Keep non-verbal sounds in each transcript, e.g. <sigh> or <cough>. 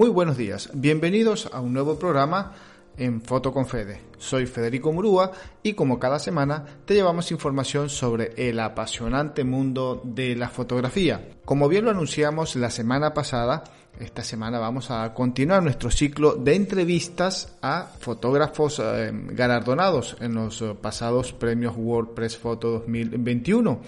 Muy buenos días, bienvenidos a un nuevo programa en Foto con Fede. Soy Federico Murúa y como cada semana te llevamos información sobre el apasionante mundo de la fotografía. Como bien lo anunciamos la semana pasada, esta semana vamos a continuar nuestro ciclo de entrevistas a fotógrafos eh, galardonados en los pasados premios WordPress Photo 2021.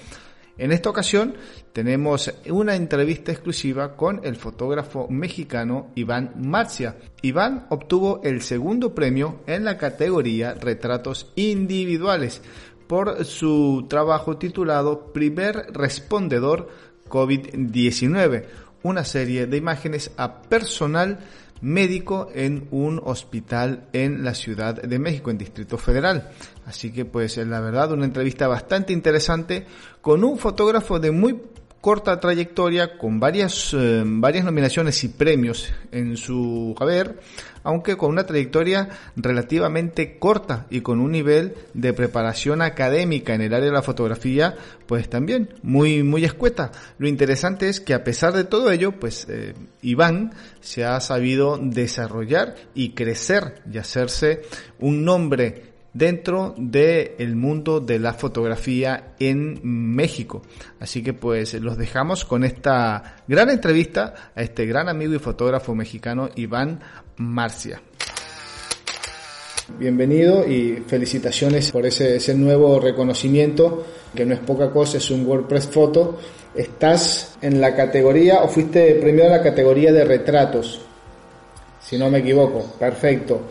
En esta ocasión tenemos una entrevista exclusiva con el fotógrafo mexicano Iván Marcia. Iván obtuvo el segundo premio en la categoría Retratos Individuales por su trabajo titulado Primer Respondedor COVID-19, una serie de imágenes a personal médico en un hospital en la Ciudad de México, en Distrito Federal. Así que pues la verdad una entrevista bastante interesante con un fotógrafo de muy corta trayectoria con varias, eh, varias nominaciones y premios en su haber, aunque con una trayectoria relativamente corta y con un nivel de preparación académica en el área de la fotografía, pues también muy, muy escueta. Lo interesante es que a pesar de todo ello, pues eh, Iván se ha sabido desarrollar y crecer y hacerse un nombre dentro del mundo de la fotografía en México. Así que pues los dejamos con esta gran entrevista a este gran amigo y fotógrafo mexicano Iván Marcia. Bienvenido y felicitaciones por ese, ese nuevo reconocimiento, que no es poca cosa, es un WordPress Photo. Estás en la categoría, o fuiste premiado en la categoría de retratos, si no me equivoco. Perfecto.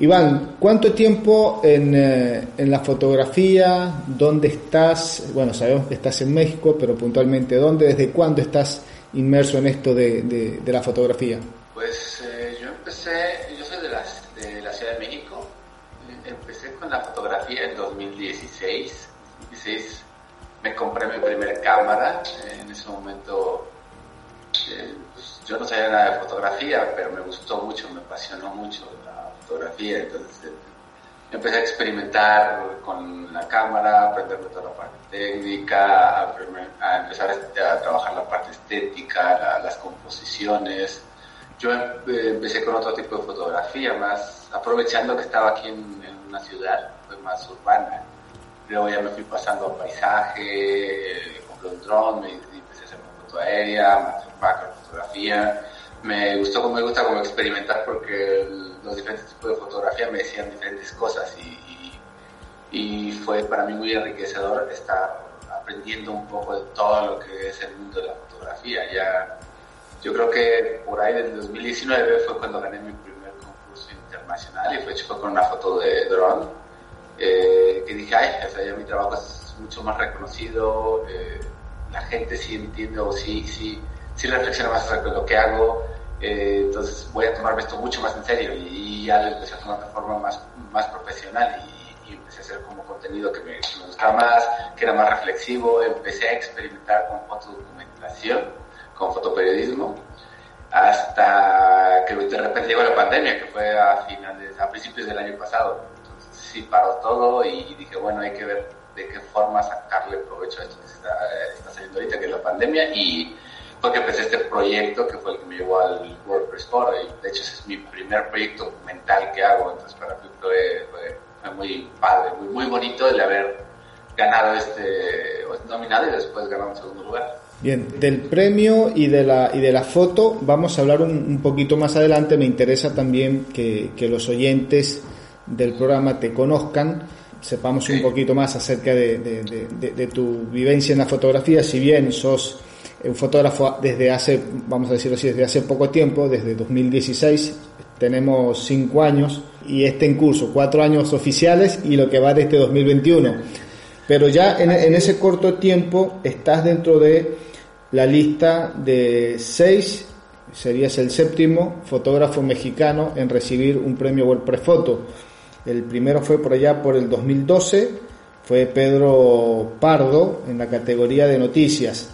Iván, ¿cuánto tiempo en, eh, en, la fotografía? ¿Dónde estás? Bueno, sabemos que estás en México, pero puntualmente, ¿dónde? ¿Desde cuándo estás inmerso en esto de, la fotografía? Pues eh, yo empecé, yo soy de la, Ciudad de México, empecé con la fotografía en 2016. 2016 me compré mi primera cámara, en ese momento eh, pues, yo no sabía nada de fotografía, pero me gustó mucho, me apasionó mucho fotografía, entonces eh, empecé a experimentar con la cámara, aprender toda la parte técnica, a, empezar a, trabajar la parte estética, las composiciones. Yo eh, empecé con otro tipo de fotografía, más aprovechando que estaba aquí en, una ciudad pues, más urbana. Luego ya me fui pasando a paisaje, compré un dron, me, empecé a hacer foto aérea, macro fotografía me gustó me gusta como experimentar porque los diferentes tipos de fotografía me decían diferentes cosas y, y, fue para mí muy enriquecedor estar aprendiendo un poco de todo lo que es el mundo de la fotografía. Ya, yo creo que por ahí desde 2019 fue cuando gané mi primer concurso internacional y fue hecho con una foto de drone eh, que dije, ay, o sea, ya mi trabajo es mucho más reconocido, eh, la gente sí entiende o sí, sí sí reflexiona más sobre lo que hago, eh, entonces voy a tomarme esto mucho más en serio y, ya lo empecé a tomar de forma más, más profesional y, empecé a hacer como contenido que me, gustaba más, que era más reflexivo, empecé a experimentar con fotodocumentación, con fotoperiodismo, hasta que de repente llegó la pandemia, que fue a finales, a principios del año pasado. Entonces sí paró todo y dije, bueno, hay que ver de qué forma sacarle provecho a esto que está, está saliendo ahorita, que es la pandemia, y fue que empecé este proyecto que fue el que me llevó al WordPress Core y de hecho ese es mi primer proyecto documental que hago, entonces para mí fue, fue, muy padre, muy, muy bonito el haber ganado este, nominado y después ganado un segundo lugar. Bien, del premio y de la, y de la foto vamos a hablar un, poquito más adelante. Me interesa también que, que, los oyentes del programa te conozcan, sepamos un poquito más acerca de, de, de, tu vivencia en la fotografía. Si bien sos un fotógrafo desde hace, vamos a decirlo así, desde hace poco tiempo, desde 2016, tenemos cinco años y este en curso, cuatro años oficiales y lo que va de este 2021. Pero ya en, ese corto tiempo estás dentro de la lista de seis, serías el séptimo fotógrafo mexicano en recibir un premio WordPress Photo. El primero fue por allá por el 2012, fue Pedro Pardo en la categoría de noticias.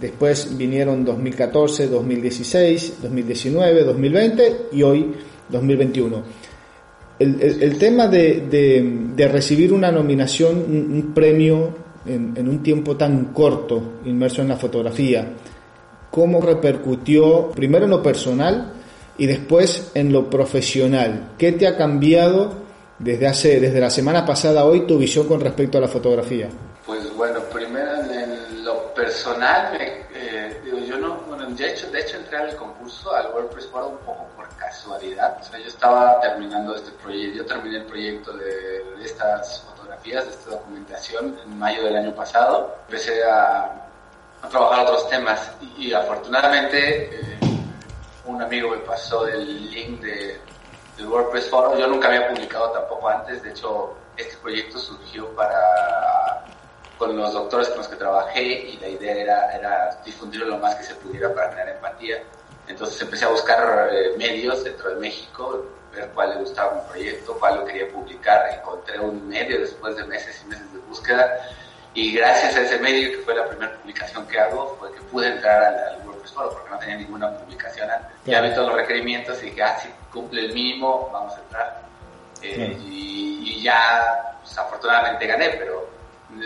Después vinieron 2014, 2016, 2019, 2020 y hoy 2021. El, tema de, recibir una nominación, un, premio en, un tiempo tan corto, inmerso en la fotografía, ¿cómo repercutió primero en lo personal y después en lo profesional. ¿Qué te ha cambiado desde hace desde la semana pasada a hoy tu visión con respecto a la fotografía? Pues bueno, primero en personal, eh, digo, yo no, bueno, de hecho, de hecho entré al concurso, al WordPress Forum un poco por casualidad. O sea, yo estaba terminando este proyecto, yo terminé el proyecto de, estas fotografías, de esta documentación en mayo del año pasado. Empecé a, a trabajar otros temas y, afortunadamente eh, un amigo me pasó el link de, del WordPress Forum. Yo nunca había publicado tampoco antes, de hecho este proyecto surgió para con los doctores con los que trabajé y la idea era, era difundirlo lo más que se pudiera para tener empatía. Entonces empecé a buscar eh, medios dentro de México, ver cuál le gustaba mi proyecto, cuál lo quería publicar. Encontré un medio después de meses y meses de búsqueda y gracias a ese medio, que fue la primera publicación que hago, fue que pude entrar al, WordPress Forum porque no tenía ninguna publicación antes. Ya vi todos los requerimientos y dije, ah, si cumple el mínimo, vamos a entrar. Eh, y, y, ya, pues, afortunadamente gané, pero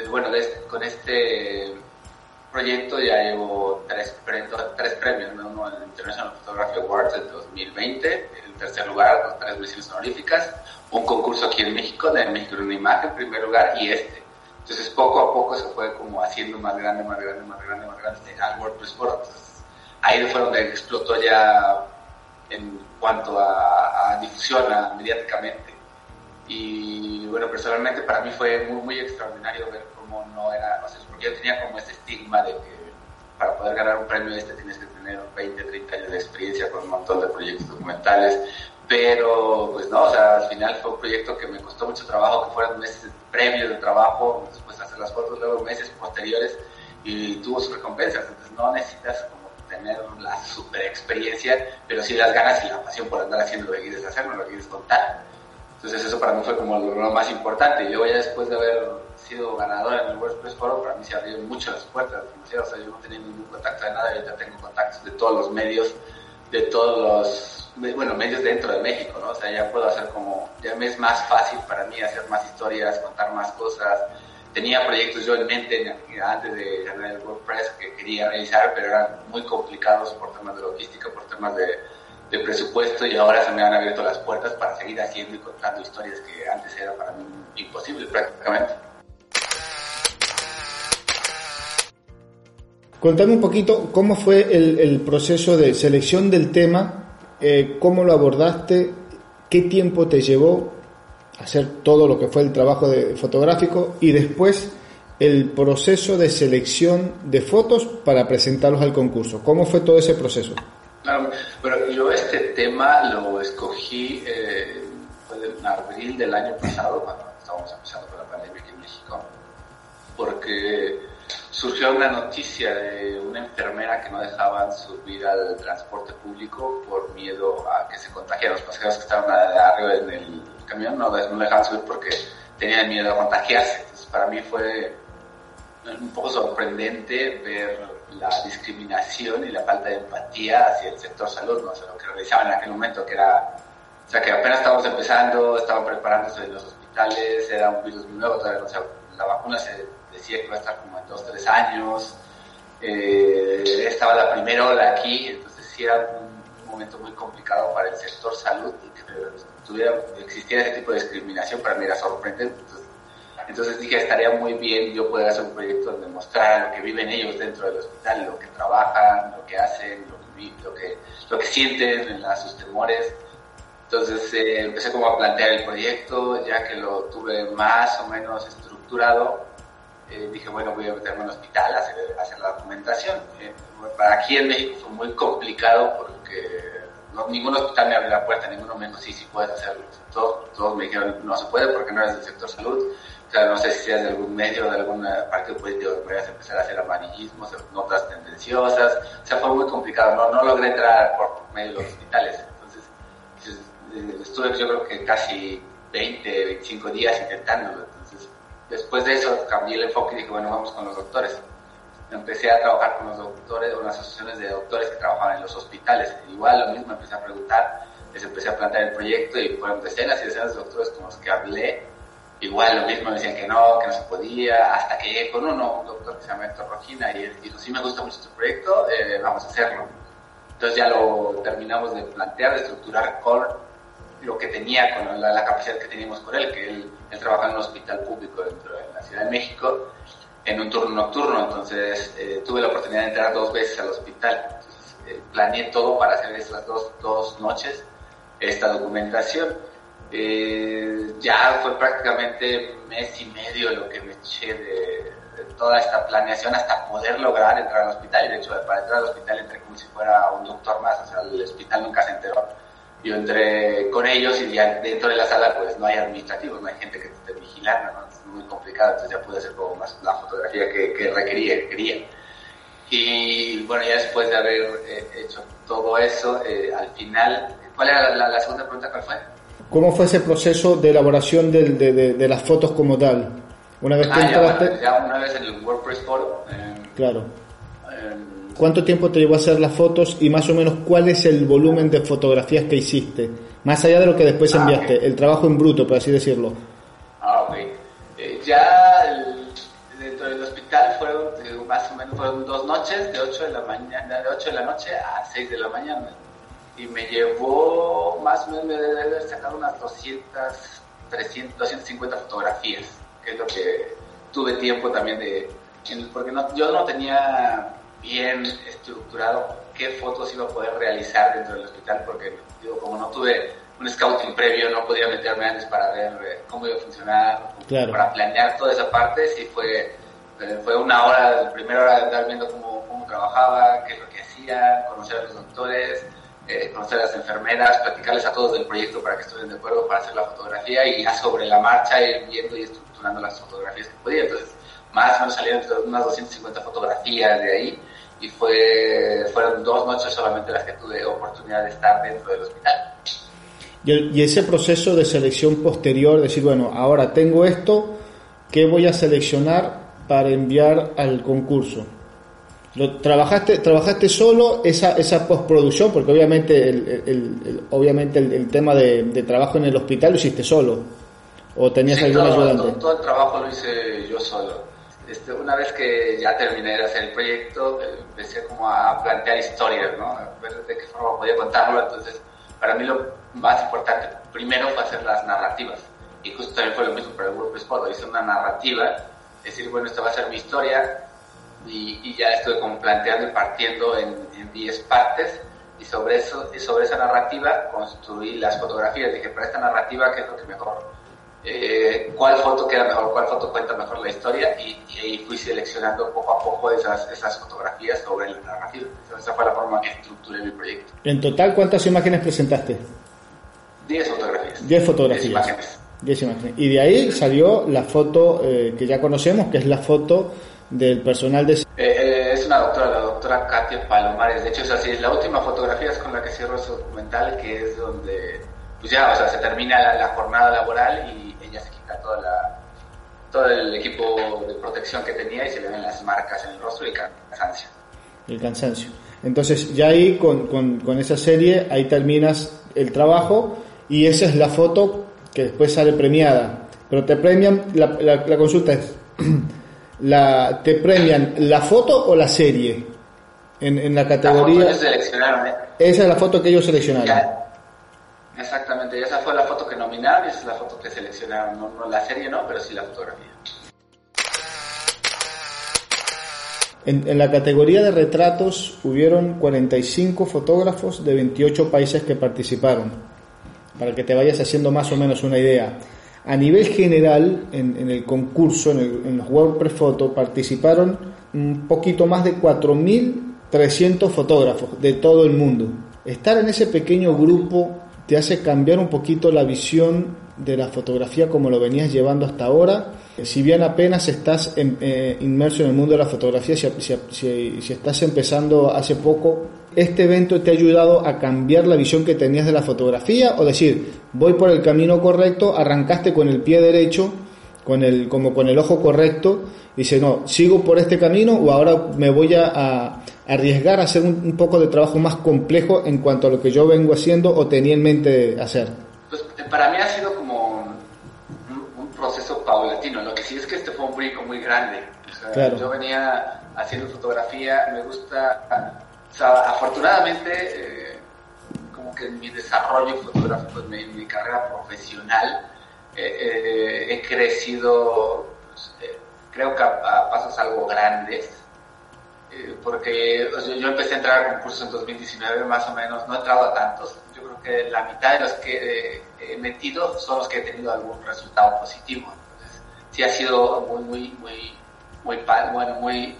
bueno, con este proyecto ya llevo tres, tres premios, uno en el International Photography Awards del 2020, en tercer lugar con tres misiones honoríficas, un concurso aquí en México de México en una imagen en primer lugar y este. Entonces poco a poco se fue como haciendo más grande, más grande, más grande, más grande al WordPress Forum. ahí fue donde explotó ya en cuanto a, difusión mediáticamente. Y bueno, personalmente para mí fue muy, muy extraordinario ver cómo no era, o sea, porque yo tenía como ese estigma de que para poder ganar un premio este tienes que tener 20, 30 años de experiencia con un montón de proyectos documentales, pero pues no, o sea, al final fue un proyecto que me costó mucho trabajo, que fueron meses premios de trabajo, después hacer las fotos, luego meses posteriores y tuvo sus recompensas, entonces no necesitas como tener la super experiencia, pero sí las ganas y la pasión por andar haciendo lo que quieres hacer, lo que quieres contar. Entonces eso para mí fue como lo, más importante. Yo ya después de haber sido ganador en el WordPress Forum, para mí se abrieron muchas puertas. O sea, yo no tenía ningún contacto de nada, yo ya tengo contactos de todos los medios, de todos los, bueno, medios dentro de México, ¿no? O sea, ya puedo hacer como, ya me es más fácil para mí hacer más historias, contar más cosas. Tenía proyectos yo en mente antes de ganar el WordPress que quería realizar, pero eran muy complicados por temas de logística, por temas de de presupuesto y ahora se me han abierto las puertas para seguir haciendo y contando historias que antes era para mí imposible prácticamente. Contame un poquito cómo fue el, proceso de selección del tema, eh, cómo lo abordaste, qué tiempo te llevó hacer todo lo que fue el trabajo de, fotográfico y después el proceso de selección de fotos para presentarlos al concurso. ¿Cómo fue todo ese proceso? Pero yo este tema lo escogí eh, en abril del año pasado, cuando estábamos empezando con la pandemia aquí en México, porque surgió una noticia de una enfermera que no dejaban subir al transporte público por miedo a que se contagiaran los pasajeros que estaban arriba en el camión, no, no dejaban subir porque tenían miedo a contagiarse. Entonces para mí fue un poco sorprendente ver la discriminación y la falta de empatía hacia el sector salud, ¿no? lo que realizaban en aquel momento, que era, o sea, que apenas estábamos empezando, estaban preparándose en los hospitales, era un virus muy nuevo, todavía, o sea, la vacuna se decía que iba a estar como en dos, tres años, eh, estaba la primera ola aquí, entonces sí era un, momento muy complicado para el sector salud y que tuviera, existiera ese tipo de discriminación para mí era sorprendente. Entonces dije, estaría muy bien yo poder hacer un proyecto donde mostrar lo que viven ellos dentro del hospital, lo que trabajan, lo que hacen, lo que, lo que, lo que sienten, sus temores. Entonces eh, empecé como a plantear el proyecto, ya que lo tuve más o menos estructurado, eh, dije, bueno, voy a meterme un hospital a hacer, hacer la documentación. Eh, para aquí en México fue muy complicado porque no, ningún hospital me abrió la puerta, ninguno me dijo, sí, sí puedes hacerlo. Todos, todos me dijeron, no se puede porque no eres del sector salud no sé si seas de algún medio, de alguna partido político que empezar a hacer amarillismos, notas tendenciosas, o sea, fue muy complicado, no, no logré entrar por medio de los hospitales, entonces eh, estuve yo creo que casi 20, 25 días intentándolo, entonces después de eso cambié el enfoque y dije, bueno, vamos con los doctores. Empecé a trabajar con los doctores, con las asociaciones de doctores que trabajaban en los hospitales. Igual lo mismo, empecé a preguntar, les empecé a plantear el proyecto y fueron decenas y decenas de doctores con los que hablé Igual lo mismo, decían que no, que no se podía, hasta que llegué con uno, un doctor que se llama Héctor Rojina, y él dijo, sí me gusta mucho tu proyecto, eh, vamos a hacerlo. Entonces ya lo terminamos de plantear, de estructurar con lo que tenía, con la, capacidad que teníamos con él, que él, él trabaja en un hospital público dentro de la Ciudad de México en un turno nocturno, entonces eh, tuve la oportunidad de entrar dos veces al hospital. Eh, planeé todo para hacer estas dos, dos noches, esta documentación. Eh, ya fue prácticamente mes y medio lo que me eché de, toda esta planeación hasta poder lograr entrar al hospital. Y de hecho, para entrar al hospital entré como si fuera un doctor más, o sea, el hospital nunca se enteró. Yo entré con ellos y ya dentro de la sala pues no hay administrativos, no hay gente que te esté vigilando, ¿no? muy complicado, entonces ya pude hacer como más la fotografía que, que requería, que quería. Y bueno, ya después de haber eh, hecho todo eso, eh, al final, ¿cuál era la, segunda pregunta? ¿Cuál fue? ¿Cómo fue ese proceso de elaboración de, de, de, las fotos como tal? Una vez que ah, ya, una vez en el WordPress Photo. claro. ¿Cuánto tiempo te llevó a hacer las fotos y más o menos cuál es el volumen de fotografías que hiciste? Más allá de lo que después ah, enviaste, el trabajo en bruto, por así decirlo. Ah, ok ya dentro del hospital fueron más o menos fueron dos noches de 8 de la mañana de 8 de la noche a 6 de la mañana y me llevó más o menos me debe haber sacado unas 200 300 250 fotografías que es lo que tuve tiempo también de porque yo no tenía bien estructurado qué fotos iba a poder realizar dentro del hospital porque digo como no tuve un scouting previo, no podía meterme antes para ver eh, cómo iba a funcionar, para planear toda esa parte, sí fue, eh, fue una hora, la primera hora de estar viendo cómo, cómo trabajaba, qué es lo que hacía, conocer a los doctores, eh, conocer a las enfermeras, platicarles a todos del proyecto para que estuvieran de acuerdo para hacer la fotografía y ya sobre la marcha ir viendo y estructurando las fotografías que podía. Entonces, más o menos salieron unas 250 fotografías de ahí y fue, fueron dos noches solamente las que tuve oportunidad de estar dentro del hospital. Y, ese proceso de selección posterior, decir, bueno, ahora tengo esto, ¿qué voy a seleccionar para enviar al concurso? Lo, ¿trabajaste, ¿Trabajaste solo esa, esa postproducción? Porque obviamente el, obviamente el, tema de, trabajo en el hospital lo hiciste solo. ¿O tenías algún ayudante? Todo, el trabajo lo hice yo solo. Este, una vez que ya terminé de hacer el proyecto, empecé como a plantear historias, ¿no? Ver de qué forma podía contarlo. Entonces, para mí lo más importante primero fue hacer las narrativas. Y justo también fue lo mismo para el WordPress Photo. Hice una narrativa, decir, bueno, esta va a ser mi historia. Y, ya estuve como planteando y partiendo en 10 partes. Y sobre, eso, y sobre esa narrativa construí las fotografías. Dije, para esta narrativa, ¿qué es lo que mejor? Eh, ¿Cuál foto queda mejor? ¿Cuál foto cuenta mejor la historia? Y, ahí fui seleccionando poco a poco esas, esas fotografías sobre la narrativa. esa fue la forma que estructuré mi proyecto. En total, ¿cuántas imágenes presentaste? 10 fotografías. 10 fotografías. 10 imágenes. Y de ahí salió la foto eh, que ya conocemos, que es la foto del personal de... Eh, eh, es una doctora, la doctora Katia Palomares. De hecho, es así, la última fotografía es con la que cierro ese documental, que es donde, pues ya, o sea, se termina la, jornada laboral y ella se quita toda la, todo el equipo de protección que tenía y se le ven las marcas en el rostro y el cansancio. El cansancio. Entonces, ya ahí con, con, con esa serie, ahí terminas el trabajo y esa es la foto que después sale premiada. Pero te premian, la, la, consulta es, <clears throat> la, ¿te premian la foto o la serie? En, en la categoría... La seleccionaron, ¿eh? Esa es la foto que ellos seleccionaron. exactamente, esa fue la foto que nominaron y esa es la foto que seleccionaron. No, la serie no, pero sí la fotografía. En, en, la categoría de retratos hubieron 45 fotógrafos de 28 países que participaron para que te vayas haciendo más o menos una idea. A nivel general, en, el concurso, en, el, en los WordPress Photo, participaron un poquito más de 4.300 fotógrafos de todo el mundo. Estar en ese pequeño grupo te hace cambiar un poquito la visión de la fotografía como lo venías llevando hasta ahora. Si bien apenas estás eh, inmerso en el mundo de la fotografía, si, si, estás empezando hace poco, ¿este evento te ha ayudado a cambiar la visión que tenías de la fotografía? O decir, voy por el camino correcto, arrancaste con el pie derecho, con el, como con el ojo correcto, y dice, no, sigo por este camino o ahora me voy a, arriesgar a hacer un, un, poco de trabajo más complejo en cuanto a lo que yo vengo haciendo o tenía en mente hacer. Pues para mí ha sido como un, proceso paulatino. Lo que sí es que este fue un brinco muy grande. Yo venía haciendo fotografía, me gusta afortunadamente, eh, como que mi desarrollo fotográfico, en mi, carrera profesional, eh, he crecido, pues, creo que a, pasos algo grandes, porque yo empecé a entrar a concursos en 2019 más o menos, no he entrado a tantos, yo creo que la mitad de los que he metido son los que he tenido algún resultado positivo. Entonces, sí ha sido muy, muy, muy, muy, bueno, muy,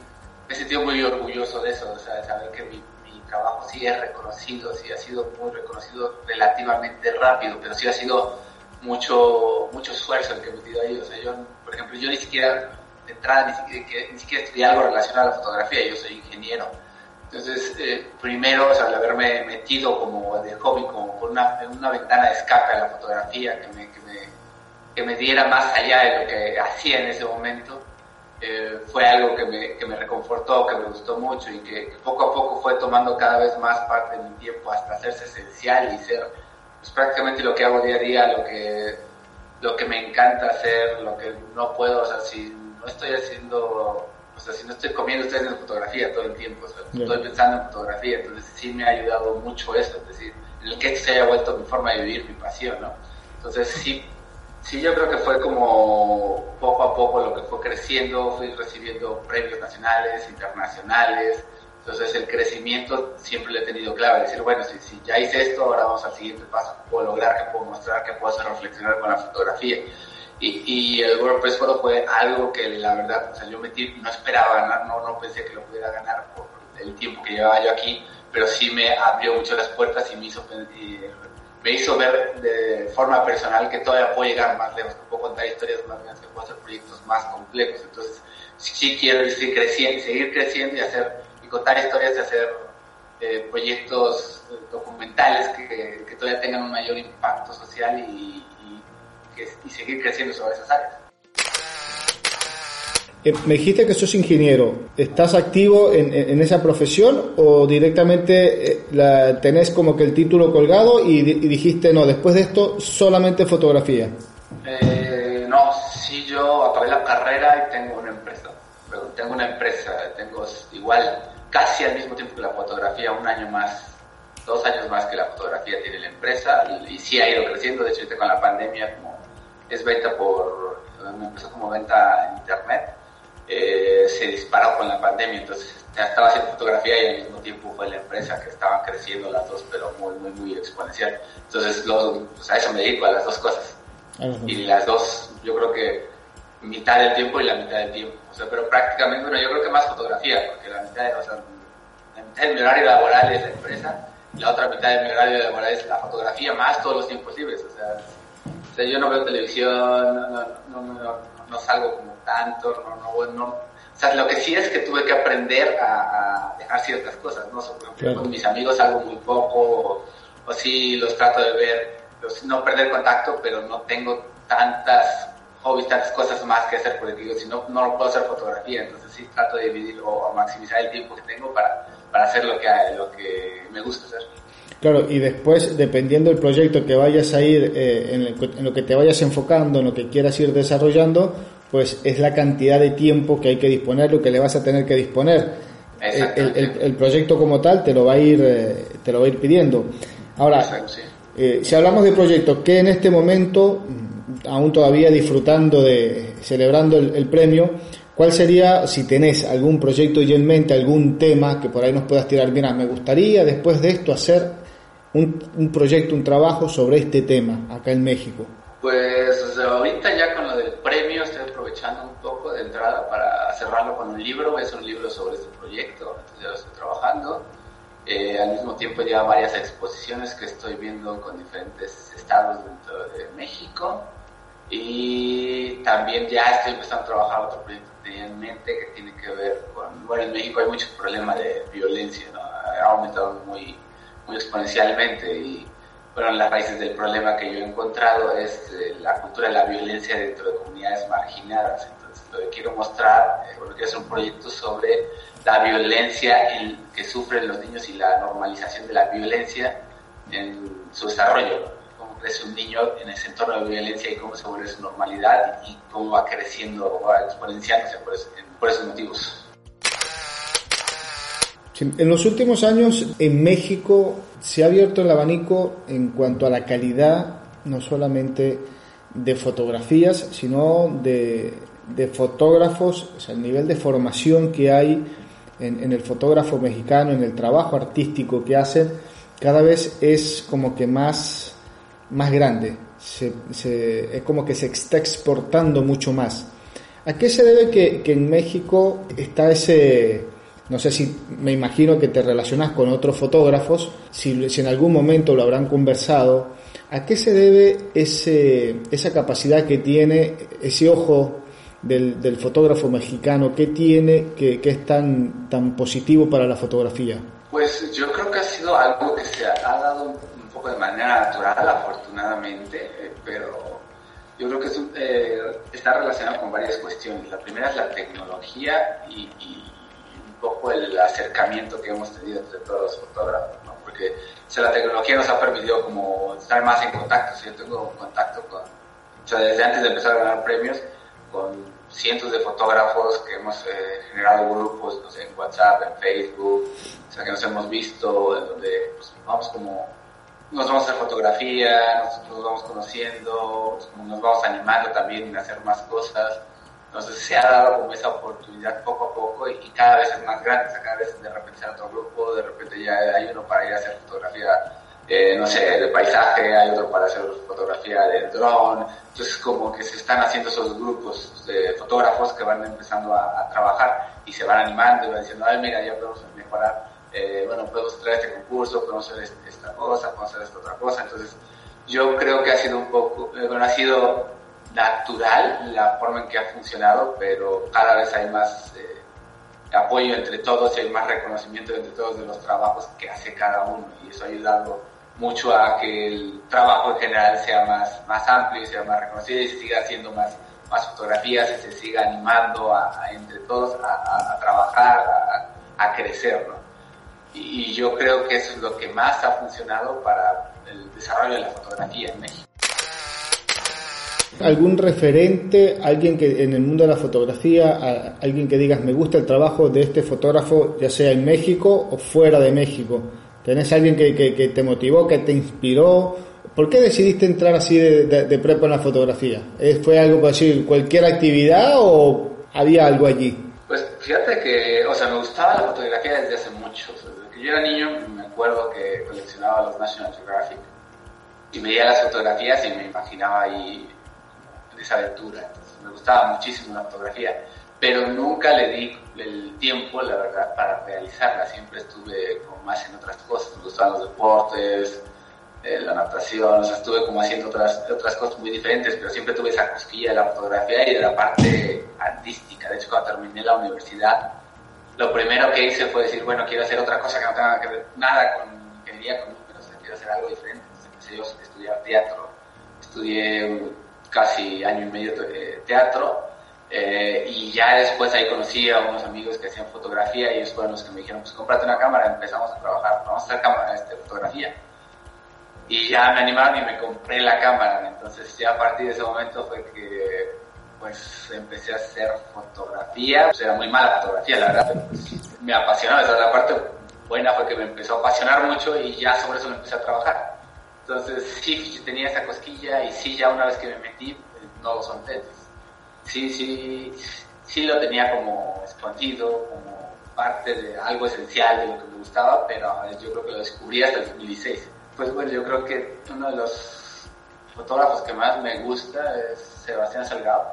me he sentido muy orgulloso de eso, o sea, de saber que mi, trabajo sí es reconocido, sí ha sido muy reconocido relativamente rápido, pero sí ha sido mucho, mucho esfuerzo el que he metido ahí. O sea, yo, por ejemplo, yo ni siquiera, de entrada, ni siquiera, ni siquiera estudié algo relacionado a la fotografía, yo soy ingeniero. Entonces, eh, primero, o sea, al haberme metido como de hobby, como por una, una ventana de escape a la fotografía que me, que me, que me diera más allá de lo que hacía en ese momento, eh, fue algo que me, que me reconfortó, que me gustó mucho y que, poco a poco fue tomando cada vez más parte de mi tiempo hasta hacerse esencial y ser pues, prácticamente lo que hago día a día, lo que, lo que me encanta hacer, lo que no puedo, o sea, si no estoy haciendo, o sea, si no estoy comiendo, estoy haciendo fotografía todo el tiempo, estoy pensando en fotografía, entonces sí me ha ayudado mucho eso, es decir, en el que se haya vuelto mi forma de vivir, mi pasión, ¿no? Entonces sí Sí, yo creo que fue como poco a poco lo que fue creciendo, fui recibiendo premios nacionales, internacionales, entonces el crecimiento siempre lo he tenido claro, decir, bueno, si, ya hice esto, ahora vamos al siguiente paso, ¿qué puedo lograr, qué puedo mostrar, qué puedo hacer reflexionar con la fotografía. Y, y el WordPress Photo fue algo que la verdad, o sea, yo metí, no esperaba ganar, no, no pensé que lo pudiera ganar por el tiempo que llevaba yo aquí, pero sí me abrió mucho las puertas y me hizo me hizo ver de forma personal que todavía puedo llegar más lejos, que puedo contar historias más grandes, que puedo hacer proyectos más complejos. Entonces, sí quiero seguir creciendo, seguir creciendo y hacer y contar historias y hacer eh, proyectos eh, documentales que, que, todavía tengan un mayor impacto social y, y seguir creciendo sobre esas áreas. Eh, me dijiste que sos ingeniero. ¿Estás activo en, esa profesión o directamente eh, tenés como que el título colgado y, dijiste, no, después de esto solamente fotografía? Eh, no, sí, yo acabé la carrera y tengo una empresa. tengo una empresa, tengo igual casi al mismo tiempo que la fotografía, un año más, dos años más que la fotografía tiene la empresa y, sí ha ido creciendo. De hecho, con la pandemia, como es venta por, me empezó como venta en internet eh, se disparó con la pandemia, entonces ya estaba haciendo fotografía y al mismo tiempo fue la empresa que estaban creciendo las dos, pero muy, muy, muy exponencial. Entonces, pues, a eso me dedico, a las dos cosas. Y las dos, yo creo que mitad del tiempo y la mitad del tiempo. O sea, pero prácticamente, bueno, yo creo que más fotografía, porque la mitad, o sea, la mitad de mi horario laboral es la empresa, y la otra mitad de mi horario laboral es la fotografía, más todos los tiempos libres. O sea, o sea yo no veo televisión, no, no, no, no salgo como tanto, no, no, no, o sea, lo que sí es que tuve que aprender a, dejar ciertas cosas, ¿no? con mis amigos algo muy poco, o, sí los trato de ver, no perder contacto, pero no tengo tantas hobbies, tantas cosas más que hacer, porque digo, si no, no lo puedo hacer fotografía, entonces sí trato de dividir o maximizar el tiempo que tengo para, para hacer lo que, lo que me gusta hacer. Claro, y después, dependiendo del proyecto que vayas a ir, eh, en, lo que te vayas enfocando, en lo que quieras ir desarrollando, pues es la cantidad de tiempo que hay que disponer, lo que le vas a tener que disponer. El, proyecto como tal te lo va a ir, eh, te lo va a ir pidiendo. Ahora, eh, si hablamos de proyectos que en este momento, mm, aún todavía disfrutando de, celebrando el, premio, ¿Cuál sería, si tenés algún proyecto ya en mente, algún tema que por ahí nos puedas tirar? Mira, me gustaría después de esto hacer un, un proyecto, un trabajo sobre este tema acá en México. Pues ahorita ya con lo del aprovechando un poco de entrada para cerrarlo con un libro, es un libro sobre este proyecto, entonces ya lo estoy trabajando. Eh, al mismo tiempo ya varias exposiciones que estoy viendo con diferentes estados dentro de México y también ya estoy empezando a trabajar otro proyecto que tenía en mente que tiene que ver con, bueno, en México hay muchos problemas de violencia, ¿no? ha aumentado muy, muy exponencialmente y bueno, las raíces del problema que yo he encontrado es eh, la cultura de la violencia dentro de comunidades marginadas. Entonces, lo que quiero mostrar, eh, quiero hacer un proyecto sobre la violencia que sufren los niños y la normalización de la violencia en su desarrollo. Cómo crece un niño en ese entorno de violencia y cómo se vuelve su normalidad y cómo va creciendo va exponenciándose por, por esos motivos. En los últimos años en México se ha abierto el abanico en cuanto a la calidad, no solamente de fotografías, sino de, fotógrafos, o sea, el nivel de formación que hay en, el fotógrafo mexicano, en el trabajo artístico que hacen, cada vez es como que más, más grande, es como que se está exportando mucho más. ¿A qué se debe que, que en México está ese no sé si me imagino que te relacionas con otros fotógrafos, si, en algún momento lo habrán conversado. ¿A qué se debe ese, esa capacidad que tiene, ese ojo del, fotógrafo mexicano? ¿Qué tiene que, es tan, tan positivo para la fotografía? Pues yo creo que ha sido algo que se ha, dado un, poco de manera natural, afortunadamente, eh, pero yo creo que eh, está relacionado con varias cuestiones. La primera es la tecnología y poco el acercamiento que hemos tenido entre todos los fotógrafos, porque la tecnología nos ha permitido como estar más en contacto. yo tengo contacto con, o sea, desde antes de empezar a ganar premios, con cientos de fotógrafos que hemos eh, generado grupos en WhatsApp, en Facebook, o sea, que nos hemos visto, en donde pues, vamos como, nos vamos a hacer fotografía, nos, nos vamos conociendo, nos vamos animando también a hacer más cosas. Entonces se ha dado como esa oportunidad poco a poco y, cada vez es más grande, cada vez de repente hay otro grupo, de repente ya hay uno para ir a hacer fotografía, eh, no sé, de paisaje, hay otro para hacer fotografía de dron, entonces como que se están haciendo esos grupos de fotógrafos que van empezando a, trabajar y se van animando y van diciendo, ay mira, ya podemos mejorar, eh, bueno, podemos traer este concurso, podemos hacer este, esta cosa, podemos hacer esta otra cosa, entonces yo creo que ha sido un poco, eh, bueno, ha sido natural la forma en que ha funcionado, pero cada vez hay más eh, apoyo entre todos y hay más reconocimiento entre todos de los trabajos que hace cada uno y eso ha ayudado mucho a que el trabajo en general sea más, más amplio y sea más reconocido y se siga haciendo más, más fotografías y se siga animando a, entre todos a, trabajar, a, crecer. ¿no? Y, y yo creo que eso es lo que más ha funcionado para el desarrollo de la fotografía en México algún referente, alguien que en el mundo de la fotografía, alguien que digas me gusta el trabajo de este fotógrafo, ya sea en México o fuera de México. ¿Tenés alguien que, que, te motivó, que te inspiró? ¿Por qué decidiste entrar así de, de, prepa en la fotografía? ¿Fue algo para decir cualquier actividad o había algo allí? Pues fíjate que, o sea, me gustaba la fotografía desde hace mucho. desde que yo era niño me acuerdo que coleccionaba los National Geographic y veía las fotografías y me imaginaba ahí esa aventura. me gustaba muchísimo la fotografía, pero nunca le di el tiempo, la verdad, para realizarla. Siempre estuve como más en otras cosas. Me gustaban los deportes, eh, la natación, o sea, estuve como haciendo otras, otras cosas muy diferentes, pero siempre tuve esa cosquilla de la fotografía y de la parte artística. De hecho, cuando terminé la universidad, lo primero que hice fue decir, bueno, quiero hacer otra cosa que no tenga que ver nada con ingeniería, con números, quiero hacer algo diferente. Entonces empecé a estudiar teatro. Estudié casi año y medio de teatro. Eh, y ya después ahí conocí a unos amigos que hacían fotografía y ellos fueron los que me dijeron, pues cómprate una cámara, empezamos a trabajar, vamos a hacer cámara, este, fotografía. Y ya me animaron y me compré la cámara, entonces ya a partir de ese momento fue que pues empecé a hacer fotografía, pues era muy mala fotografía la verdad, pero pues, me apasionaba, esa la parte buena fue que me empezó a apasionar mucho y ya sobre eso me empecé a trabajar. Entonces sí tenía esa cosquilla y sí ya una vez que me metí, no lo son Sí, sí, sí lo tenía como escondido, como parte de algo esencial de lo que me gustaba, pero yo creo que lo descubrí hasta el 2016. Pues bueno, yo creo que uno de los fotógrafos que más me gusta es Sebastián Salgado.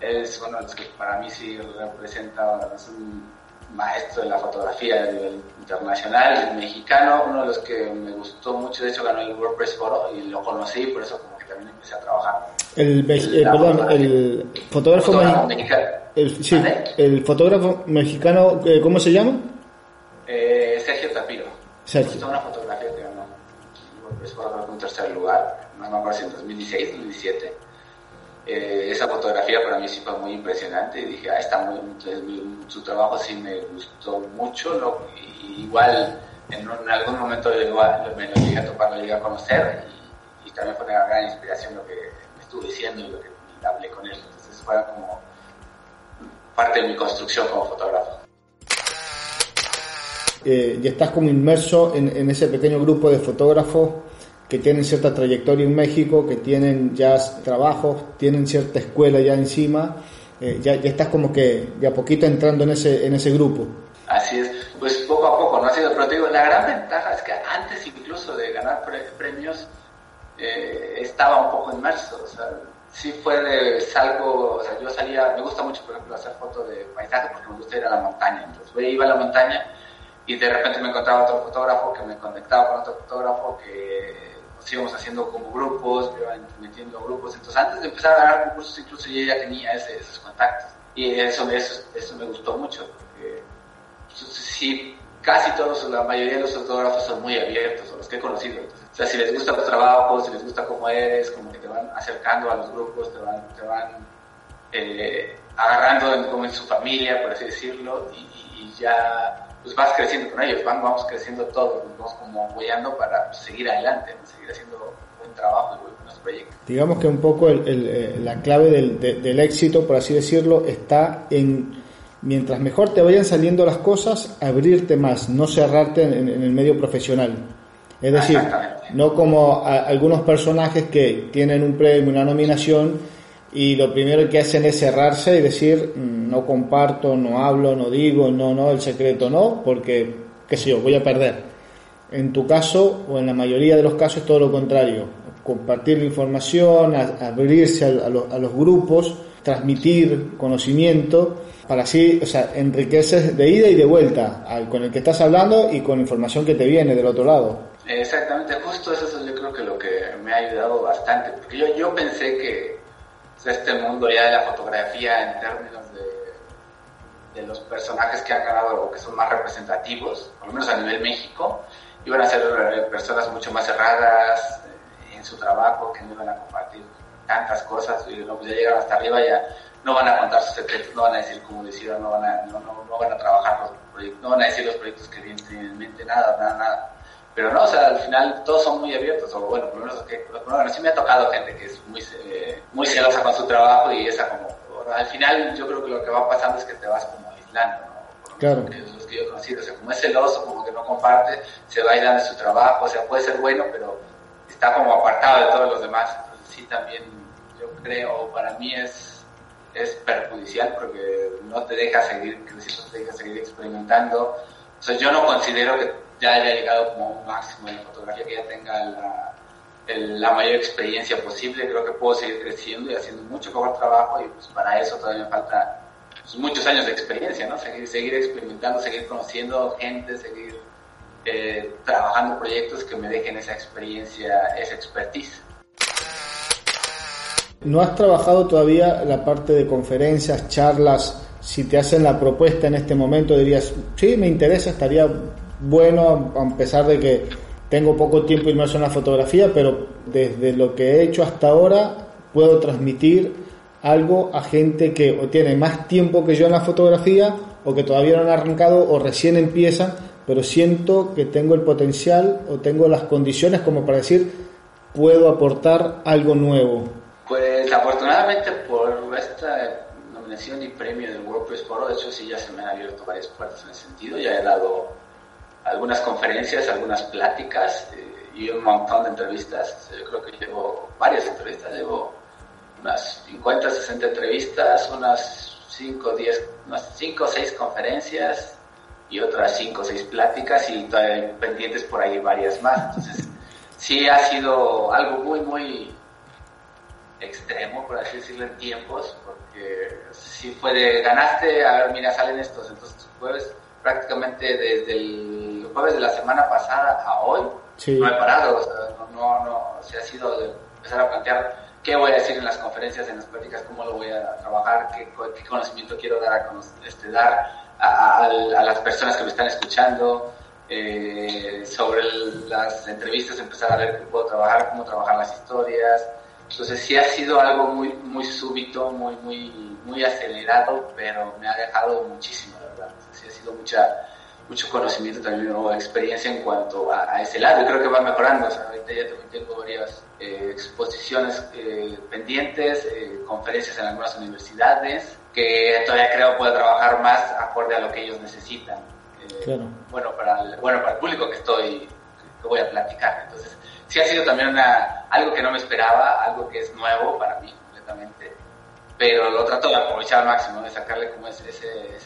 Es uno de los que para mí sí representa, es un maestro de la fotografía a nivel internacional, mexicano, uno de los que me gustó mucho, de hecho ganó el WordPress Foro y lo conocí, por eso como que también empecé a trabajar. El, eh, perdón, el fotógrafo, mexicano. El, sí, el fotógrafo mexicano, eh, ¿cómo se llama? Eh, Sergio Tapiro. Sergio. Es una fotografía que ganó el WordPress Foro en un tercer lugar, no me acuerdo si en 2016 o 2017 eh, esa fotografía para mí sí fue muy impresionante y dije, ah, está muy, su trabajo sí me gustó mucho, igual en, algún momento igual, me lo llegué a topar, lo llegué a conocer y, también fue una gran inspiración lo que me estuve diciendo y lo que hablé con él, entonces fue como parte de mi construcción como fotógrafo. eh, y estás como inmerso en ese pequeño grupo de fotógrafos que tienen cierta trayectoria en México, que tienen ya trabajos, tienen cierta escuela ya encima, eh, ya, ya, estás como que de a poquito entrando en ese, en ese grupo. Así es, pues poco a poco, ¿no? Ha sido, pero te digo, la gran ventaja es que antes incluso de ganar premios, eh, estaba un poco inmerso, o sea, sí fue de salgo, o sea, yo salía, me gusta mucho, por ejemplo, hacer fotos de paisaje porque me gusta ir a la montaña, entonces iba a la montaña y de repente me encontraba otro fotógrafo que me conectaba con otro fotógrafo que nos íbamos haciendo como grupos, me iban metiendo grupos. Entonces, antes de empezar a dar concursos, incluso yo ya tenía ese, esos contactos. Y eso, eso, me gustó mucho, porque pues, sí, casi todos, la mayoría de los fotógrafos son muy abiertos, los que he conocido. O sea, si les gusta tu trabajo, si les gusta cómo eres, como que te van acercando a los grupos, te van, te van eh, agarrando como en su familia, por así decirlo, y ya pues vas creciendo con ellos, van, vamos creciendo todos, nos vamos como apoyando para pues, seguir adelante, seguir haciendo buen trabajo y buenos proyectos. Digamos que un poco el, el, eh, la clave del, del, éxito, por así decirlo, está en, mientras mejor te vayan saliendo las cosas, abrirte más, no cerrarte en, en el medio profesional. Es decir, no como a, algunos personajes que tienen un premio, una nominación, y lo primero que hacen es cerrarse y decir mm, no comparto, no hablo, no digo, no, no, el secreto no, porque, qué sé yo, voy a perder. En tu caso, o en la mayoría de los casos, todo lo contrario. Compartir la información, abrirse a, a, los grupos, transmitir conocimiento, para así, o sea, enriqueces de ida y de vuelta al, con el que estás hablando y con información que te viene del otro lado. Exactamente, justo eso es yo creo que lo que me ha ayudado bastante, porque yo, yo pensé que este mundo ya de la fotografía en términos de, de los personajes que han ganado o que son más representativos, por lo menos a nivel México, iban a ser eh, personas mucho más cerradas eh, en su trabajo, que no iban a compartir tantas cosas, y luego ya llegan hasta arriba, ya no van a contar sus secretos, no van a decir cómo decían, no van a, no, no, van a trabajar los proyectos, no van a decir los proyectos que tienen en mente, nada, nada, nada. Pero no, o sea, al final todos son muy abiertos, o bueno, por lo menos que, bueno, sí me ha tocado gente que es muy, eh, muy celosa con su trabajo y esa como, al final yo creo que lo que va pasando es que te vas como aislando, ¿no? claro. Los que yo he conocido, o sea, como es celoso, como que no comparte, se va aislando de su trabajo, o sea, puede ser bueno, pero está como apartado de todos los demás, entonces sí también yo creo, para mí es, es perjudicial porque no te deja seguir creciendo, te deja seguir experimentando, o sea, yo no considero que ya haya llegado como un máximo en la fotografía, que ya tenga la, la mayor experiencia posible. Creo que puedo seguir creciendo y haciendo mucho mejor trabajo y pues para eso todavía me falta pues, muchos años de experiencia, ¿no? Seguir, seguir experimentando, seguir conociendo gente, seguir eh, trabajando proyectos que me dejen esa experiencia, esa expertise. ¿No has trabajado todavía la parte de conferencias, charlas? Si te hacen la propuesta en este momento, dirías, sí, me interesa, estaría bueno, a pesar de que tengo poco tiempo inmerso en la fotografía, pero desde lo que he hecho hasta ahora puedo transmitir algo a gente que o tiene más tiempo que yo en la fotografía o que todavía no han arrancado o recién empiezan, pero siento que tengo el potencial o tengo las condiciones como para decir puedo aportar algo nuevo. Pues afortunadamente por esta nominación y premio del WordPress Foro, de hecho sí ya se me han abierto varias puertas en ese sentido, ya he dado algunas conferencias, algunas pláticas eh, y un montón de entrevistas. Yo creo que llevo varias entrevistas, llevo unas 50, 60 entrevistas, unas 5, 10, unas 5 o 6 conferencias y otras 5 o 6 pláticas y todavía pendientes por ahí varias más. Entonces, <laughs> sí ha sido algo muy, muy extremo, por así decirlo, en tiempos, porque si fue de ganaste, a ver, mira, salen estos, entonces jueves prácticamente desde el jueves de la semana pasada a hoy no he parado, o sea, no, no, se ha sido de empezar a plantear qué voy a decir en las conferencias, en las pláticas, cómo lo voy a trabajar, qué, qué conocimiento quiero dar a, este, dar a, las personas que me están escuchando, eh, sobre las entrevistas, empezar a ver cómo puedo trabajar, cómo trabajar las historias. Entonces sí ha sido algo muy, muy súbito, muy, muy, muy acelerado, pero me ha dejado muchísimo ha sido mucha, mucho conocimiento también o experiencia en cuanto a, ese lado. y creo que va mejorando. ahorita ya tengo varias eh, exposiciones eh, pendientes, eh, conferencias en algunas universidades, que todavía creo puedo trabajar más acorde a lo que ellos necesitan. eh, bueno, para el, bueno, para el público que estoy, que voy a platicar. Entonces, sí ha sido también una, algo que no me esperaba, algo que es nuevo para mí completamente, pero lo trato de aprovechar al máximo, de sacarle como ese, ese,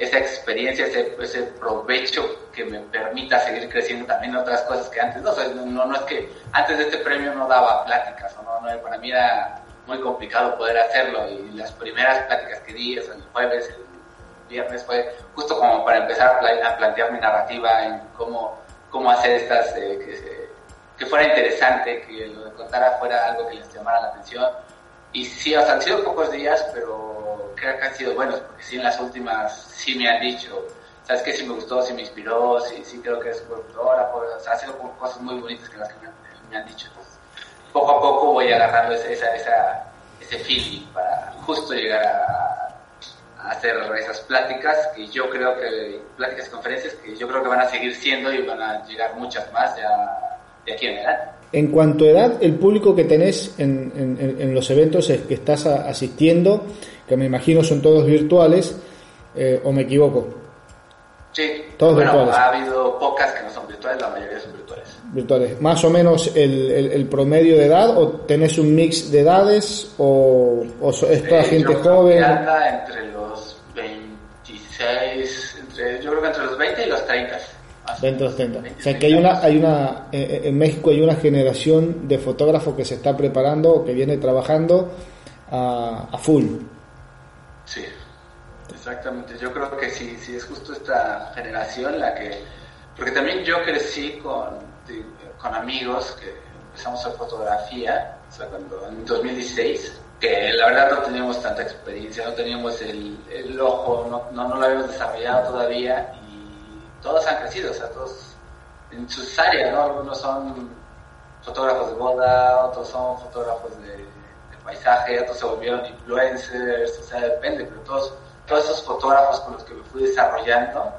esa experiencia, ese, ese, provecho que me permita seguir creciendo también otras cosas que antes no, no, no es que antes de este premio no daba pláticas, o no, no, para mí era muy complicado poder hacerlo y las primeras pláticas que di, el jueves, el viernes, fue justo como para empezar a plantear mi narrativa en cómo, cómo hacer estas, eh, que, que, fuera interesante, que lo de contara fuera algo que les llamara la atención. Y sí, o sea, han sido pocos días, pero creo que han sido buenos, porque sí en las últimas sí me han dicho, sabes que sí me gustó, sí me inspiró, sí, sí creo que es productora, pues, o sea, ha sido cosas muy bonitas que las que me han, dicho poco a poco voy agarrando ese, esa, esa, ese feeling para justo llegar a, hacer esas pláticas que yo creo que, pláticas y conferencias que yo creo que van a seguir siendo y van a llegar muchas más ya de aquí en adelante. En cuanto a edad, el público que tenés en, en, en los eventos es que estás asistiendo, que me imagino son todos virtuales, eh, o me equivoco. Sí, todos virtuales. Ha habido pocas que no son virtuales, la mayoría son virtuales. ¿Más o menos el, el, promedio de edad o tenés un mix de edades o, o es toda eh, gente joven? Anda entre los 26, entre, yo creo que entre los 20 y los 30. 20 los 30. o sea que hay una, hay una, eh, en México hay una generación de fotógrafos que se está preparando o que viene trabajando a, a full. Sí, exactamente. Yo creo que sí, sí es justo esta generación la que, porque también yo crecí con con amigos que empezamos a fotografía, o sea, cuando, en 2016, que la verdad no teníamos tanta experiencia, no teníamos el, el ojo, no, no, no, lo habíamos desarrollado todavía y todos han crecido, o sea, todos en sus áreas, ¿no? Algunos son fotógrafos de boda, otros son fotógrafos de, paisaje, otros se volvieron influencers, o sea, depende, pero todos, todos esos fotógrafos con los que me fui desarrollando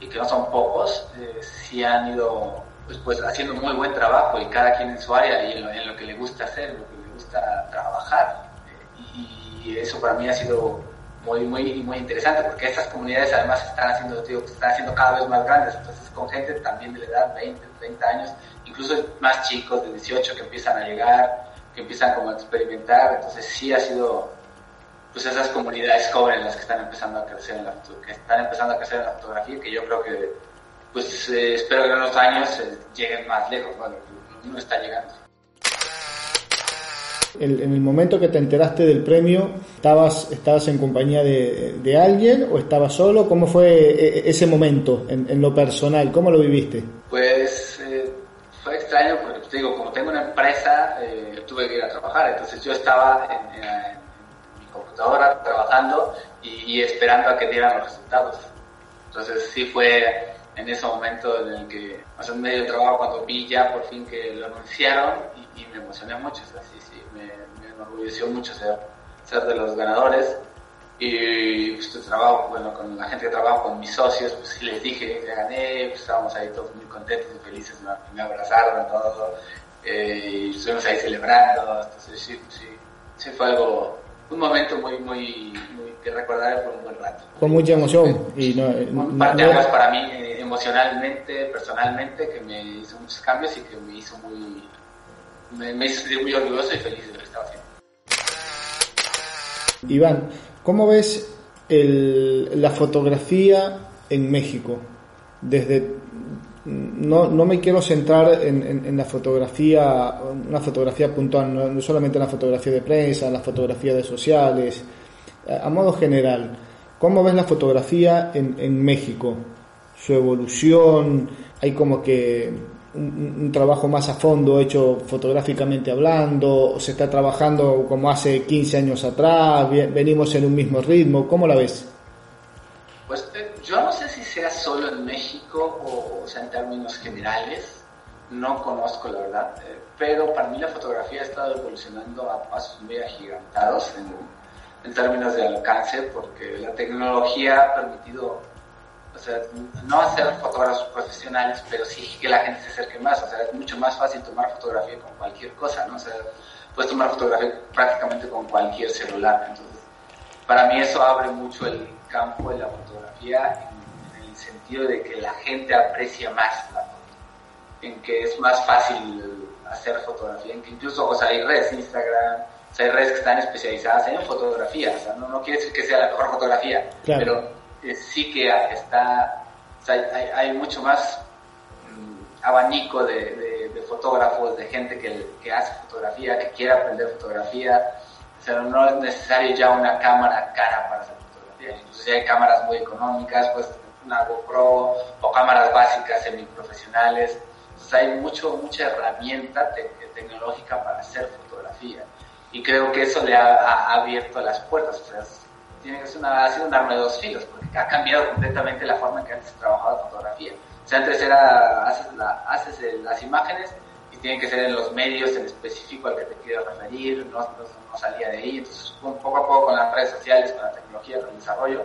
y que no son pocos, eh, sí han ido pues, pues haciendo muy buen trabajo y cada quien en su área y en lo, que le gusta hacer, lo que le gusta trabajar. Y, eso para mí ha sido muy, muy, muy interesante porque estas comunidades además están haciendo, digo, están haciendo cada vez más grandes, entonces con gente también de la edad 20, 30 años, incluso más chicos de 18 que empiezan a llegar, que empiezan como a experimentar, entonces sí ha sido pues esas comunidades jóvenes las que están empezando a crecer en la que están empezando a crecer en la fotografía que yo creo que pues eh, espero que en unos años eh, lleguen más lejos, bueno, no está llegando. en el momento que te enteraste del premio, ¿estabas, estabas en compañía de, alguien o estabas solo? ¿Cómo fue e, ese momento en, lo personal? ¿Cómo lo viviste? Pues eh, fue extraño porque te digo, como tengo una empresa, tuve que ir a trabajar, entonces yo estaba en, mi computadora trabajando y, y esperando a que dieran los resultados. Entonces sí fue en ese momento en el que, hace un medio de trabajo, cuando vi ya por fin que lo anunciaron y, me emocioné mucho, o sí, sí, me, me enorgulleció mucho ser, ser de los ganadores. Y pues trabajo, bueno, con la gente que trabajo, con mis socios, pues sí les dije que gané, pues estábamos ahí todos muy contentos y felices, me, me abrazaron todo, eh, y estuvimos ahí celebrando, entonces sí, sí, sí fue algo, un momento muy, muy, muy que recordaré por un buen rato. Con mucha emoción. Y no, parte no, para mí eh, emocionalmente, personalmente, que me hizo muchos cambios y que me hizo muy, me, me hizo muy orgulloso y feliz de lo que estaba haciendo. Iván, ¿cómo ves el, la fotografía en México? Desde no, no me quiero centrar en, la fotografía, una fotografía puntual, no, solamente en la fotografía de prensa, en la fotografía de sociales, a modo general. ¿Cómo ves la fotografía en, México? su evolución, hay como que un, trabajo más a fondo hecho fotográficamente hablando, se está trabajando como hace 15 años atrás, venimos en un mismo ritmo, ¿cómo la ves? Pues eh, yo no sé si sea solo en México o, sea en términos generales, no conozco la verdad, eh, pero para mí la fotografía ha estado evolucionando a pasos muy agigantados en, en términos de alcance porque la tecnología ha permitido o sea, no hacer fotógrafos profesionales, pero sí que la gente se acerque más, o sea, es mucho más fácil tomar fotografía con cualquier cosa, ¿no? O sea, puedes tomar fotografía prácticamente con cualquier celular, entonces, para mí eso abre mucho el campo de la fotografía en, el sentido de que la gente aprecia más la foto, en que es más fácil hacer fotografía, en que incluso hay redes, Instagram, hay redes que están especializadas en fotografía, o sea, no, no quiere decir que sea la mejor fotografía, pero eh, sí que está, hay, hay, mucho más mm, abanico de, fotógrafos, de gente que, que hace fotografía, que quiere aprender fotografía, o sea, no es necesario ya una cámara cara para hacer fotografía, incluso si hay cámaras muy económicas, pues una GoPro o cámaras básicas semiprofesionales, entonces hay mucho, mucha herramienta tecnológica para hacer fotografía. Y creo que eso le ha, abierto las puertas, o sea, tiene que ser una, ha sido un arma de dos filos, porque ha cambiado completamente la forma en que antes se trabajaba la fotografía. O sea, antes era, haces, la, haces las imágenes y tienen que ser en los medios en específico al que te quieres referir, no, no, salía de ahí. Entonces, poco a poco con las redes sociales, con la tecnología, con el desarrollo,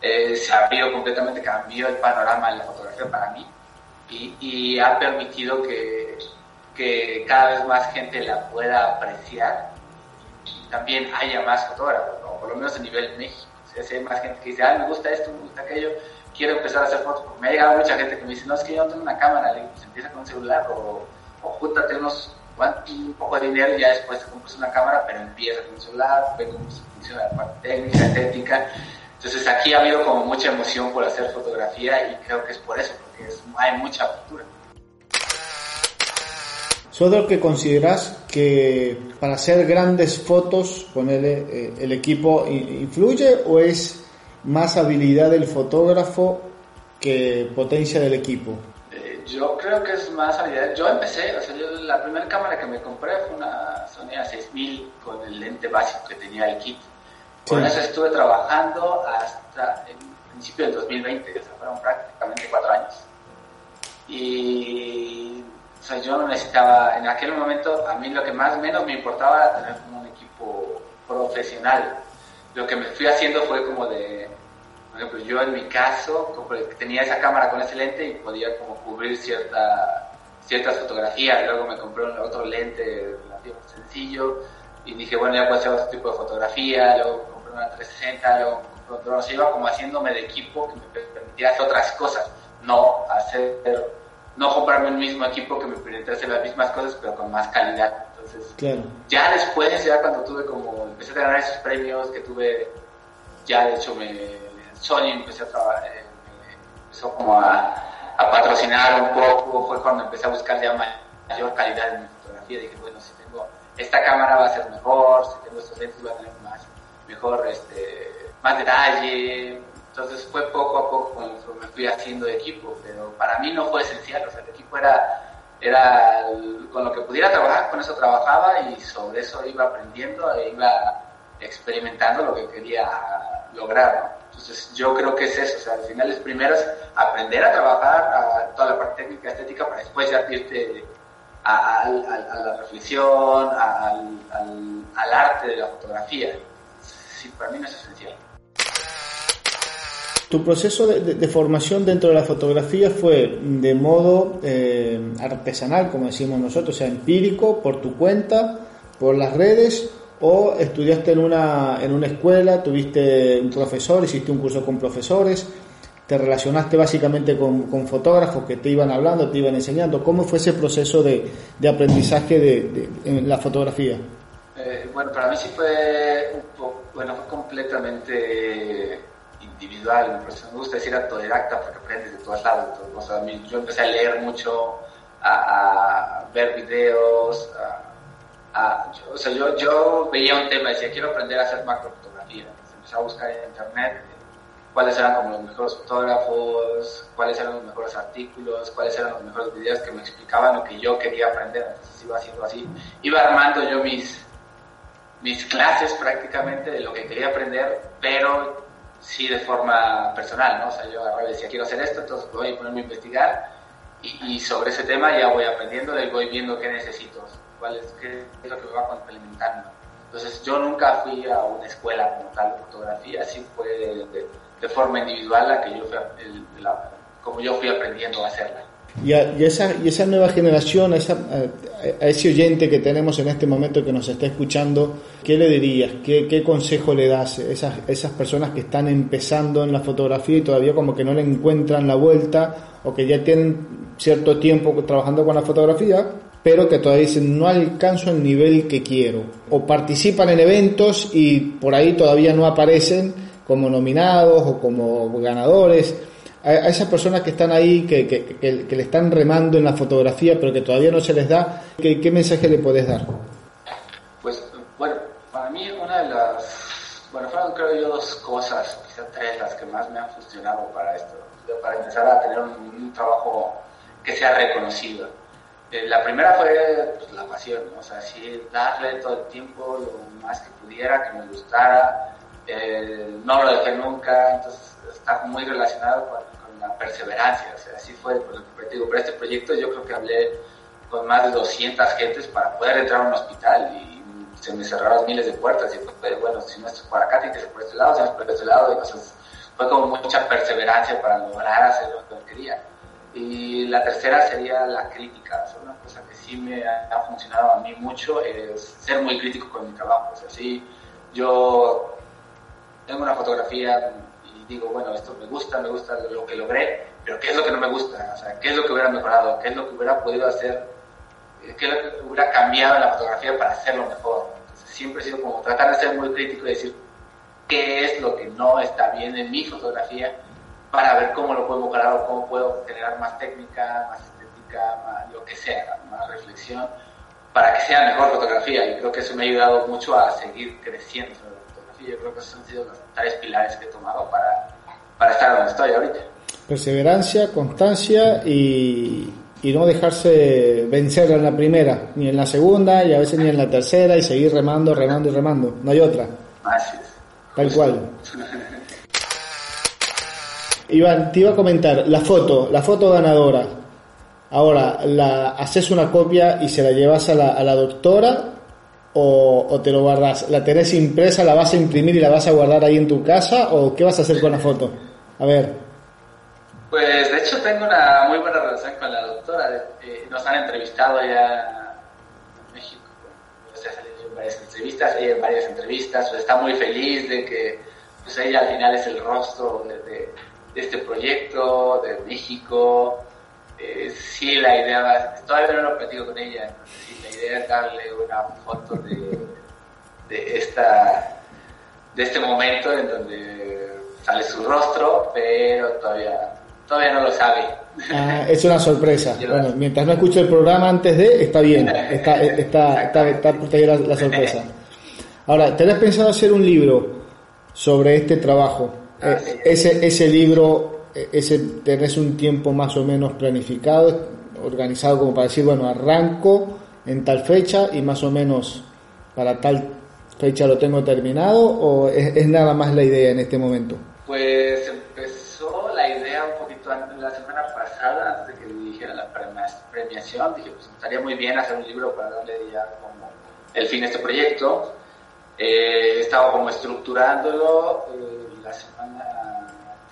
eh, se abrió completamente, cambió el panorama de la fotografía para mí y, y ha permitido que, que cada vez más gente la pueda apreciar y también haya más fotógrafos, por lo menos a nivel México. Si hay más gente que dice, ah, me gusta esto, me gusta aquello, quiero empezar a hacer fotos. me ha llegado mucha gente que me dice, no, es que yo no tengo una cámara, le pues empieza con un celular o, o unos, un poco de dinero y ya después te compras una cámara, pero empieza con un celular, ve cómo funciona la parte técnica, estética. Entonces aquí ha habido como mucha emoción por hacer fotografía y creo que es por eso, porque hay mucha. ¿Sos de que consideras que para hacer grandes fotos, ponerle eh, el equipo influye o es más habilidad del fotógrafo que potencia del equipo? Yo creo que es más habilidad. Yo empecé, o sea, yo, la primera cámara que me compré fue una Sony A6000 con el lente básico que tenía el kit. Con eso estuve trabajando hasta el principio del 2020, o sea, fueron prácticamente cuatro años. Y o sea, yo no necesitaba, en aquel momento, a mí lo que más menos me importaba era tener como un equipo profesional. Lo que me fui haciendo fue como de, por ejemplo, yo en mi caso, tenía esa cámara con ese lente y podía como cubrir cierta, ciertas fotografías. Luego me compré otro lente sencillo y dije, bueno, ya puedo hacer otro tipo de fotografía. Luego compré una 360, luego compré otro. O sea, iba como haciéndome de equipo que me permitía hacer otras cosas, no hacer no comprarme el mismo equipo que me permitiera hacer las mismas cosas, pero con más calidad. Entonces, ya después, ya cuando tuve como, empecé a ganar esos premios que tuve, ya de hecho me, Sony empecé a eh, empezó como a, patrocinar un poco, fue cuando empecé a buscar ya mayor calidad en mi fotografía, dije, bueno, si tengo esta cámara va a ser mejor, si tengo estos lentes va a tener más, mejor, este, más detalle, entonces fue poco a poco cuando me fui haciendo de equipo, pero para mí no fue esencial, o sea, el equipo era, era con lo que pudiera trabajar, con eso trabajaba y sobre eso iba aprendiendo e iba experimentando lo que quería lograr. Entonces yo creo que es eso, o sea, al final es primero es aprender a trabajar a toda la parte técnica, estética, para después ya irte a, la reflexión, al, al arte de la fotografía. Sí, para mí no es esencial. Tu proceso de, formación dentro de la fotografía fue de modo eh, artesanal, como decimos nosotros, o sea, empírico, por tu cuenta, por las redes, o estudiaste en una, en una escuela, tuviste un profesor, hiciste un curso con profesores, te relacionaste básicamente con, fotógrafos que te iban hablando, te iban enseñando. ¿Cómo fue ese proceso de, aprendizaje de, en la fotografía? Eh, bueno, para mí sí fue, bueno, fue completamente individual, me gusta decir autodidacta porque aprendes de todos lados. yo empecé a leer mucho, a, ver videos, o sea, yo, yo veía un tema y decía, quiero aprender a hacer macrofotografía. empecé a buscar en internet cuáles eran como los mejores fotógrafos, cuáles eran los mejores artículos, cuáles eran los mejores videos que me explicaban lo que yo quería aprender. Entonces iba haciendo así. Iba armando yo mis, mis clases prácticamente de lo que quería aprender, pero sí de forma personal, ¿no? O sea, yo y decía, quiero hacer esto, entonces voy a ponerme a investigar y, sobre ese tema ya voy aprendiendo y voy viendo qué necesito, cuál es, qué es lo que me va complementando. Entonces yo nunca fui a una escuela como tal de fotografía, así fue de, forma individual la que yo fui, como yo fui aprendiendo a hacerla. Y esa, y esa nueva generación, a, ese oyente que tenemos en este momento que nos está escuchando, ¿qué le dirías? ¿Qué, qué consejo le das a esas, esas personas que están empezando en la fotografía y todavía como que no le encuentran la vuelta o que ya tienen cierto tiempo trabajando con la fotografía, pero que todavía dicen no alcanzo el nivel que quiero? O participan en eventos y por ahí todavía no aparecen como nominados o como ganadores a, esas personas que están ahí, que, que, que, le están remando en la fotografía, pero que todavía no se les da, ¿qué, qué mensaje le puedes dar? Pues, bueno, para mí una de las, bueno, fueron creo yo dos cosas, quizás tres, las que más me han funcionado para esto, para empezar a tener un, trabajo que sea reconocido. Eh, la primera fue pues, la pasión, o sea, sí, darle todo el tiempo lo más que pudiera, que me gustara, eh, no lo dejé nunca, entonces está muy relacionado con la perseverancia. O sea, así fue, pues, digo, para este proyecto yo creo que hablé con más de 200 gentes para poder entrar a un hospital y se me cerraron miles de puertas y pues, bueno, si no es por acá, tiene que por este lado, si no por este lado, y cosas. Fue como mucha perseverancia para lograr hacer lo que quería. Y la tercera sería la crítica. O una cosa que sí me ha, funcionado a mí mucho es ser muy crítico con mi trabajo. O sea, sí, yo tengo una fotografía digo, bueno, esto me gusta, me gusta lo que logré, pero ¿qué es lo que no me gusta? O sea, ¿qué es lo que hubiera mejorado? ¿Qué es lo que hubiera podido hacer? ¿Qué es lo que hubiera cambiado en la fotografía para hacerlo mejor? Entonces, siempre he sido como tratar de ser muy crítico y decir qué es lo que no está bien en mi fotografía para ver cómo lo puedo mejorar o cómo puedo generar más técnica, más estética, más lo que sea, más reflexión, para que sea mejor fotografía. Y creo que eso me ha ayudado mucho a seguir creciendo yo creo que esos han sido los tres pilares que he tomado para, para estar donde estoy ahorita. Perseverancia, constancia y, y no dejarse vencer en la primera, ni en la segunda y a veces ni en la tercera y seguir remando, remando y remando. No hay otra. Así es. Tal cual. <laughs> Iván, te iba a comentar, la foto, la foto ganadora. Ahora, la, haces una copia y se la llevas a la, a la doctora o, te lo guardas? ¿La tenés impresa, la vas a imprimir y la vas a guardar ahí en tu casa o qué vas a hacer con la foto? A ver. Pues de hecho tengo una muy buena relación con la doctora. Eh, nos han entrevistado ya en México. O sea, en varias entrevistas, ella en varias entrevistas. Está muy feliz de que pues ella al final es el rostro de, de, este proyecto, de México. Eh, sí, la idea va, todavía no lo platico con ella, idea es darle una foto de, de, esta, de este momento en donde sale su rostro, pero todavía, todavía no lo sabe. Ah, es una sorpresa. <laughs> bueno, mientras no escucho el programa antes de, está bien, <laughs> está, está, está, está, la, la sorpresa. Ahora, ¿tenés pensado hacer un libro sobre este trabajo? Ah, eh, ese, ese libro, eh, ese, ¿tenés un tiempo más o menos planificado, organizado como para decir, bueno, arranco en tal fecha y más o menos para tal fecha lo tengo terminado o es, nada más la idea en este momento? Pues empezó la idea un poquito antes, la semana pasada, antes de que dijera la premiación, dije, pues estaría muy bien hacer un libro para darle ya como el fin a este proyecto. Eh, estaba como estructurándolo eh, la semana,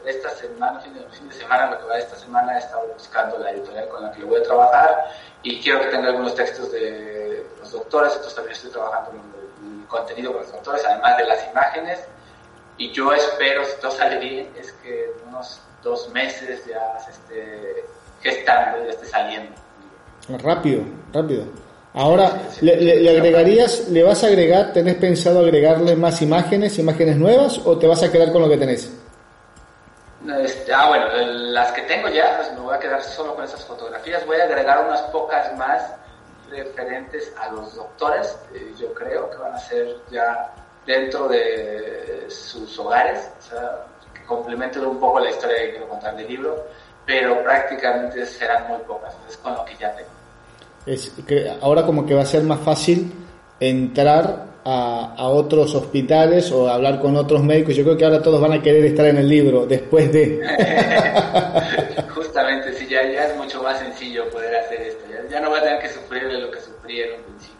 esta semana, fin de, fin de semana, lo que va esta semana, he estado buscando la editorial con la que voy a trabajar y quiero que tenga algunos textos de los doctores, entonces también estoy trabajando en el contenido con los doctores, además de las imágenes, y yo espero, si todo sale bien, es que en unos dos meses ya se esté gestando, ya esté saliendo. Rápido, rápido. Ahora, ¿le, agregarías, le vas a agregar, tenés pensado agregarle más imágenes, imágenes nuevas, o te vas a quedar con lo que tenés? Este, ah, bueno, las que tengo ya, pues me voy a quedar solo con esas fotografías. Voy a agregar unas pocas más referentes a los doctores. Eh, yo creo que van a ser ya dentro de sus hogares, o sea, que complementen un poco la historia que quiero contar del libro, pero prácticamente serán muy pocas. Es con lo que ya tengo. Ahora como que va a ser más fácil entrar a, a, otros hospitales o hablar con otros médicos. Yo creo que ahora todos van a querer estar en el libro después de... <laughs> Justamente, sí, ya, ya es mucho más sencillo poder hacer esto. Ya, no va a tener que sufrir de lo que sufrí en un principio.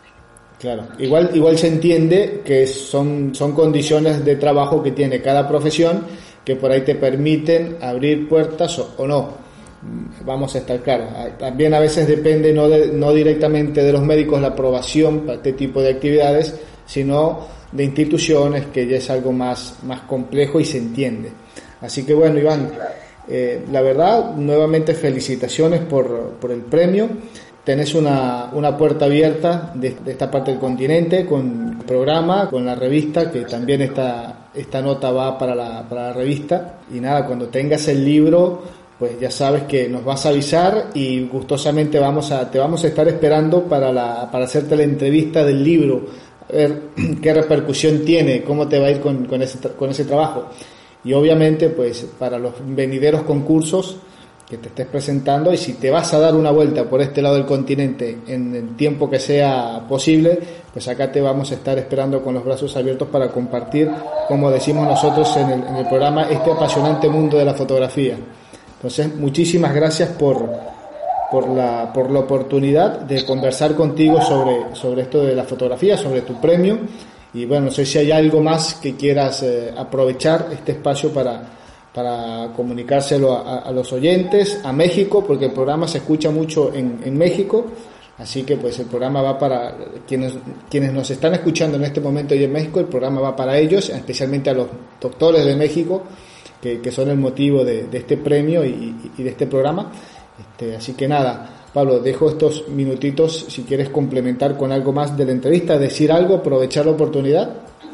Claro, igual, igual se entiende que son, son condiciones de trabajo que tiene cada profesión que por ahí te permiten abrir puertas o, no. mm, vamos a estar claros. Ah, también a veces depende no, no directamente de los médicos la aprobación para este tipo de actividades, sino de instituciones que ya es algo más, más complejo y se entiende. Así que bueno, Iván, eh, la verdad, nuevamente felicitaciones por, por el premio tenés una, una puerta abierta de, esta parte del continente con el programa, con la revista, que también esta, esta nota va para la, para la revista. Y nada, cuando tengas el libro, pues ya sabes que nos vas a avisar y gustosamente vamos a, te vamos a estar esperando para, la, para hacerte la entrevista del libro, a ver <clears throat> qué repercusión tiene, cómo te va a ir con, ese, con ese trabajo. Y obviamente, pues para los venideros concursos, que te estés presentando y si te vas a dar una vuelta por este lado del continente en el tiempo que sea posible, pues acá te vamos a estar esperando con los brazos abiertos para compartir, como decimos nosotros en el programa, este apasionante mundo de la fotografía. Entonces, muchísimas gracias por, por, la, por la oportunidad de conversar contigo sobre, sobre esto de la fotografía, sobre tu premio. Y bueno, no sé si hay algo más que quieras eh, aprovechar este espacio para para comunicárselo a, los oyentes, a México, porque el programa se escucha mucho en, en, México, así que pues el programa va para quienes, quienes nos están escuchando en este momento y en México, el programa va para ellos, especialmente a los doctores de México, que, que son el motivo de, de este premio y, y, de este programa. Este, así que nada, Pablo, dejo estos minutitos si quieres complementar con algo más de la entrevista, decir algo, aprovechar la oportunidad.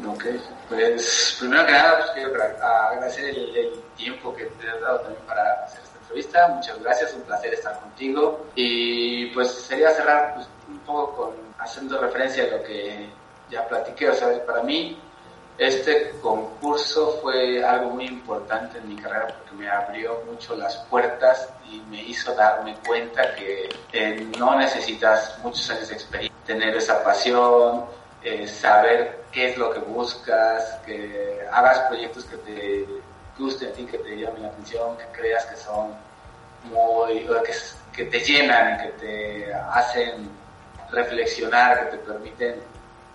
Ok, pues primero que nada, pues, quiero agradecer el, el tiempo que te has dado también para hacer esta entrevista. Muchas gracias, un placer estar contigo. Y pues sería cerrar pues, un poco con haciendo referencia a lo que ya platiqué. O sea, para mí este concurso fue algo muy importante en mi carrera porque me abrió mucho las puertas y me hizo darme cuenta que eh, no necesitas muchos años de experiencia, tener esa pasión, eh, saber qué es lo que buscas, que hagas proyectos que te guste a ti, que te llamen la atención, que creas que son muy, que, que te llenan, que te hacen reflexionar, que te permiten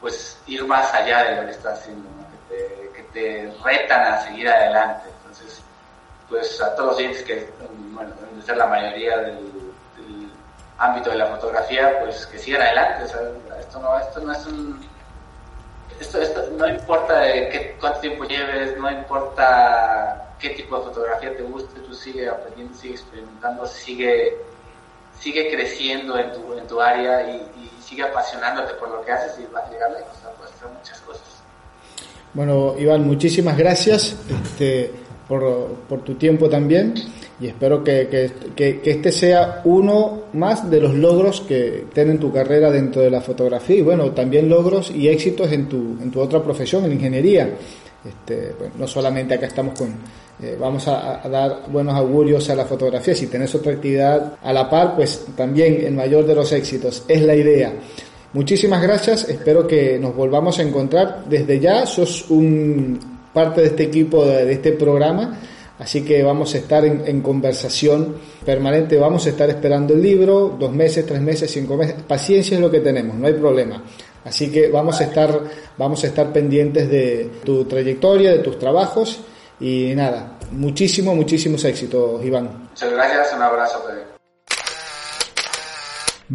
pues ir más allá de lo que estás haciendo, que, te, retan a seguir adelante. Entonces, pues a todos los clientes que, bueno, deben de ser la mayoría del, ámbito de la fotografía, pues que sigan adelante. Esto, no, esto no es un esto, esto, no importa qué, cuánto tiempo lleves, no importa qué tipo de fotografía te guste, tú sigue aprendiendo, sigue experimentando, sigue, sigue creciendo en tu, en tu área y, sigue apasionándote por lo que haces y vas a llegar lejos, puedes hacer muchas cosas. Bueno, Iván, muchísimas gracias este, por, por tu tiempo también y espero que, que, que, este sea uno más de los logros que tienen tu carrera dentro de la fotografía y bueno, también logros y éxitos en tu, en tu otra profesión, en ingeniería. Este, no solamente acá estamos con, eh, vamos a, a, dar buenos augurios a la fotografía, si tenés otra actividad a la par, pues también el mayor de los éxitos, es la idea. Muchísimas gracias, espero que nos volvamos a encontrar. Desde ya sos un parte de este equipo, de, este programa Así que vamos a estar en, en, conversación permanente, vamos a estar esperando el libro, dos meses, tres meses, cinco meses. Paciencia es lo que tenemos, no hay problema. Así que vamos a estar, vamos a estar pendientes de tu trayectoria, de tus trabajos y nada, muchísimo, muchísimos éxitos, Iván. Muchas gracias, un abrazo.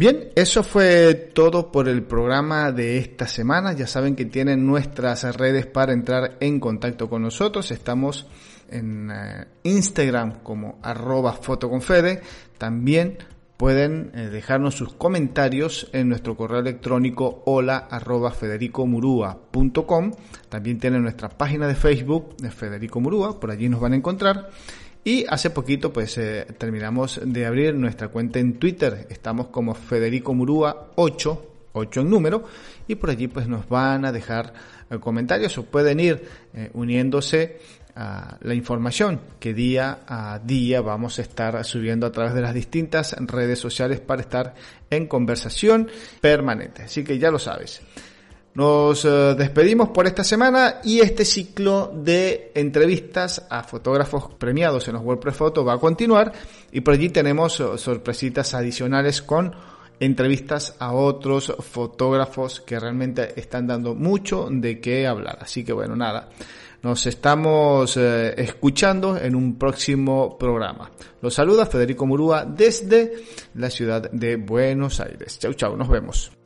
Bien, eso fue todo por el programa de esta semana. Ya saben que tienen nuestras redes para entrar en contacto con nosotros. Estamos en eh, Instagram como arroba fotoconfede. También pueden eh, dejarnos sus comentarios en nuestro correo electrónico hola. También tienen nuestra página de Facebook de Federico Murúa, por allí nos van a encontrar. Y hace poquito pues eh, terminamos de abrir nuestra cuenta en Twitter. Estamos como Federico Murúa 8, 8 en número. Y por allí pues nos van a dejar eh, comentarios o pueden ir eh, uniéndose la información que día a día vamos a estar subiendo a través de las distintas redes sociales para estar en conversación permanente. Así que ya lo sabes. Nos eh, despedimos por esta semana y este ciclo de entrevistas a fotógrafos premiados en los WordPress Photo va a continuar y por allí tenemos eh, sorpresitas adicionales con entrevistas a otros fotógrafos que realmente están dando mucho de qué hablar. Así que bueno, nada. Nos estamos eh, escuchando en un próximo programa. Los saluda Federico Murúa desde la ciudad de Buenos Aires. Chau, chau, nos vemos.